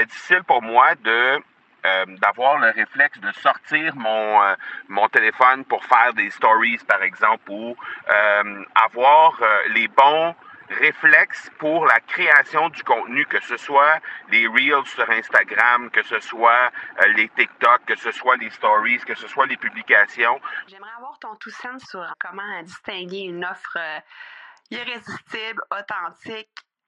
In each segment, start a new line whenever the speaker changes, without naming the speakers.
c'était difficile pour moi de euh, d'avoir le réflexe de sortir mon, euh, mon téléphone pour faire des stories, par exemple, ou euh, avoir les bons réflexes pour la création du contenu, que ce soit les Reels sur Instagram, que ce soit les TikTok, que ce soit les stories, que ce soit les publications.
J'aimerais avoir ton tout sens sur comment distinguer une offre irrésistible, authentique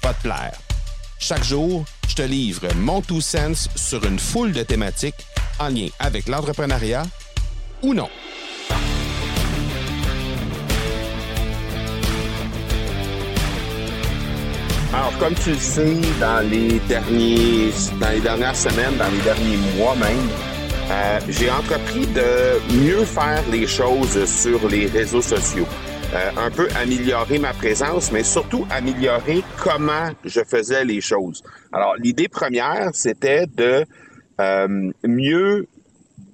pas te plaire. Chaque jour, je te livre mon two sense sur une foule de thématiques en lien avec l'entrepreneuriat ou non.
Alors, comme tu le sais, dans les, derniers, dans les dernières semaines, dans les derniers mois même, euh, j'ai entrepris de mieux faire les choses sur les réseaux sociaux. Euh, un peu améliorer ma présence, mais surtout améliorer comment je faisais les choses. Alors, l'idée première, c'était de euh, mieux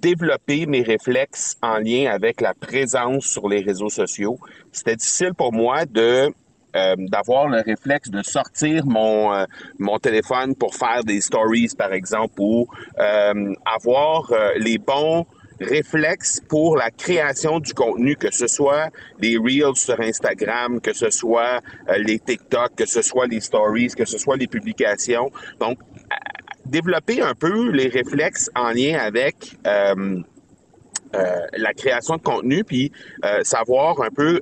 développer mes réflexes en lien avec la présence sur les réseaux sociaux. C'était difficile pour moi de euh, d'avoir le réflexe de sortir mon mon téléphone pour faire des stories par exemple ou avoir les bons réflexe pour la création du contenu, que ce soit les Reels sur Instagram, que ce soit euh, les TikTok, que ce soit les Stories, que ce soit les publications. Donc, euh, développer un peu les réflexes en lien avec euh, la création de contenu, puis savoir un peu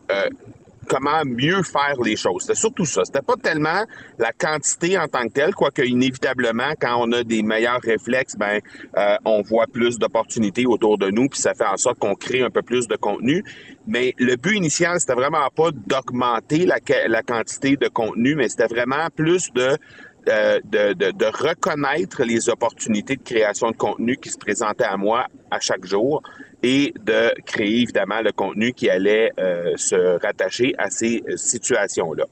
comment mieux faire les choses. C'était surtout ça. C'était pas tellement la quantité en tant que telle, quoique inévitablement, quand on a des meilleurs réflexes, ben euh, on voit plus d'opportunités autour de nous, puis ça fait en sorte qu'on crée un peu plus de contenu. Mais le but initial, c'était vraiment pas d'augmenter la, la quantité de contenu, mais c'était vraiment plus euh, de, de, de, reconnaître les opportunités de création de contenu qui se présentaient à moi à chaque jour et de créer évidemment le contenu qui allait euh, se rattacher à ces situations-là.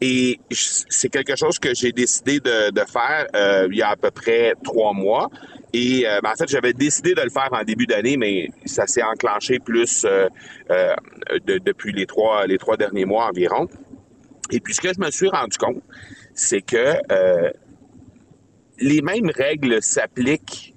Et c'est quelque chose que j'ai décidé de, faire euh, il y a à peu près trois mois. Et euh, ben, en fait, j'avais décidé de le faire en début d'année, mais ça s'est enclenché plus de, depuis les trois, les trois derniers mois environ. Et puis ce que je me suis rendu compte, c'est que les mêmes règles s'appliquent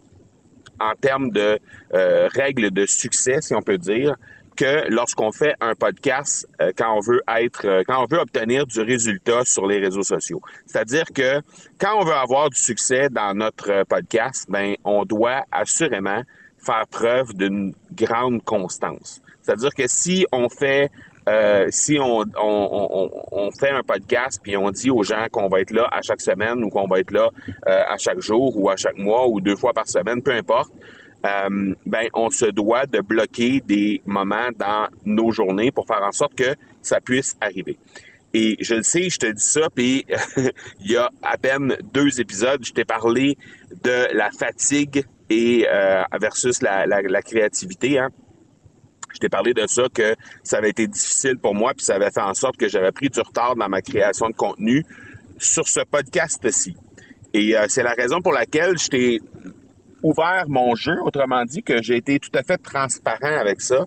en termes de euh, règles de succès, si on peut dire, que lorsqu'on fait un podcast euh, quand on veut être euh, quand on veut obtenir du résultat sur les réseaux sociaux. C'est-à-dire que quand on veut avoir du succès dans notre podcast, ben on doit assurément faire preuve d'une grande constance. C'est-à-dire que si on fait euh, si on, fait un podcast puis on dit aux gens qu'on va être là à chaque semaine ou qu'on va être là euh, à chaque jour ou à chaque mois ou deux fois par semaine, peu importe, euh, ben on se doit de bloquer des moments dans nos journées pour faire en sorte que ça puisse arriver. Et je le sais, je te dis ça, puis il y a à peine deux épisodes, je t'ai parlé de la fatigue et versus la, la, la créativité. Hein. Je t'ai parlé de ça, que ça avait été difficile pour moi, puis ça avait fait en sorte que j'avais pris du retard dans ma création de contenu sur ce podcast-ci. Et euh, c'est la raison pour laquelle je t'ai ouvert mon jeu, autrement dit, que j'ai été tout à fait transparent avec ça.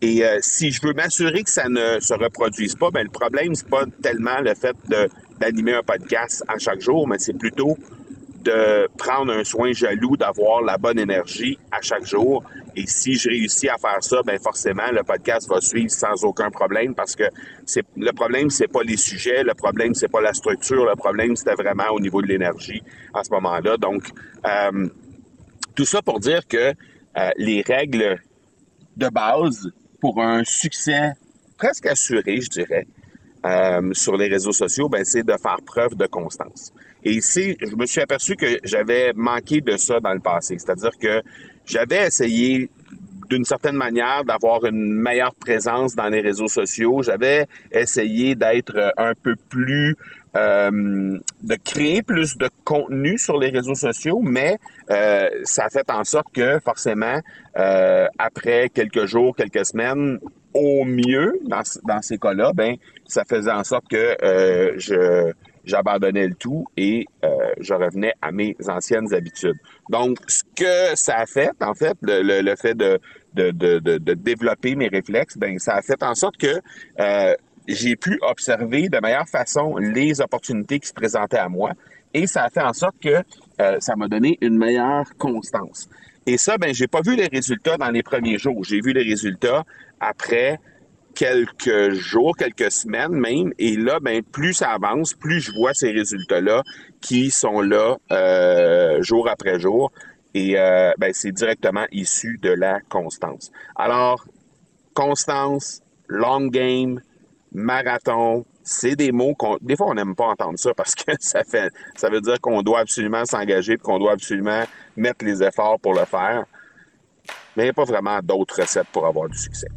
Et euh, si je veux m'assurer que ça ne se reproduise pas, ben le problème, c'est pas tellement le fait d'animer un podcast à chaque jour, mais c'est plutôt de prendre un soin jaloux d'avoir la bonne énergie à chaque jour. Et si je réussis à faire ça, ben forcément le podcast va suivre sans aucun problème parce que c'est le problème c'est pas les sujets, le problème c'est pas la structure, le problème c'était vraiment au niveau de l'énergie à ce moment-là. Donc euh, tout ça pour dire que euh, les règles de base pour un succès presque assuré, je dirais, euh, sur les réseaux sociaux, ben, c'est de faire preuve de constance. Et ici, je me suis aperçu que j'avais manqué de ça dans le passé. C'est-à-dire que j'avais essayé d'une certaine manière d'avoir une meilleure présence dans les réseaux sociaux. J'avais essayé d'être un peu plus euh, de créer plus de contenu sur les réseaux sociaux, mais euh, ça a fait en sorte que forcément, euh, après quelques jours, quelques semaines, au mieux, dans, ces cas-là, ben, ça faisait en sorte que euh, j'abandonnais le tout et euh, je revenais à mes anciennes habitudes. Donc, ce que ça a fait, en fait, le, fait de, de, de, de, développer mes réflexes, ben, ça a fait en sorte que euh, j'ai pu observer de meilleure façon les opportunités qui se présentaient à moi et ça a fait en sorte que ça m'a donné une meilleure constance. Et ça, ben, j'ai pas vu les résultats dans les premiers jours. J'ai vu les résultats après quelques jours, quelques semaines même. Et là, ben, plus ça avance, plus je vois ces résultats-là qui sont là euh, jour après jour. Et euh, ben, c'est directement issu de la constance. Alors, constance, long game, marathon, c'est des mots qu'on des fois on n'aime pas entendre ça parce que ça fait ça veut dire qu'on doit absolument s'engager qu'on doit absolument mettre les efforts pour le faire. Mais il n'y a pas vraiment d'autres recettes pour avoir du succès.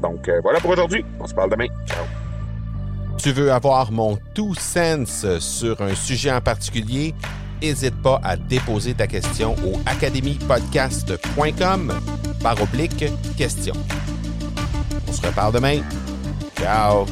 Donc euh, voilà pour aujourd'hui. On se parle demain. Ciao.
Tu veux avoir mon tout sens sur un sujet en particulier? N'hésite pas à déposer ta question au academypodcast.com par oblique question. On se reparle demain. Ciao!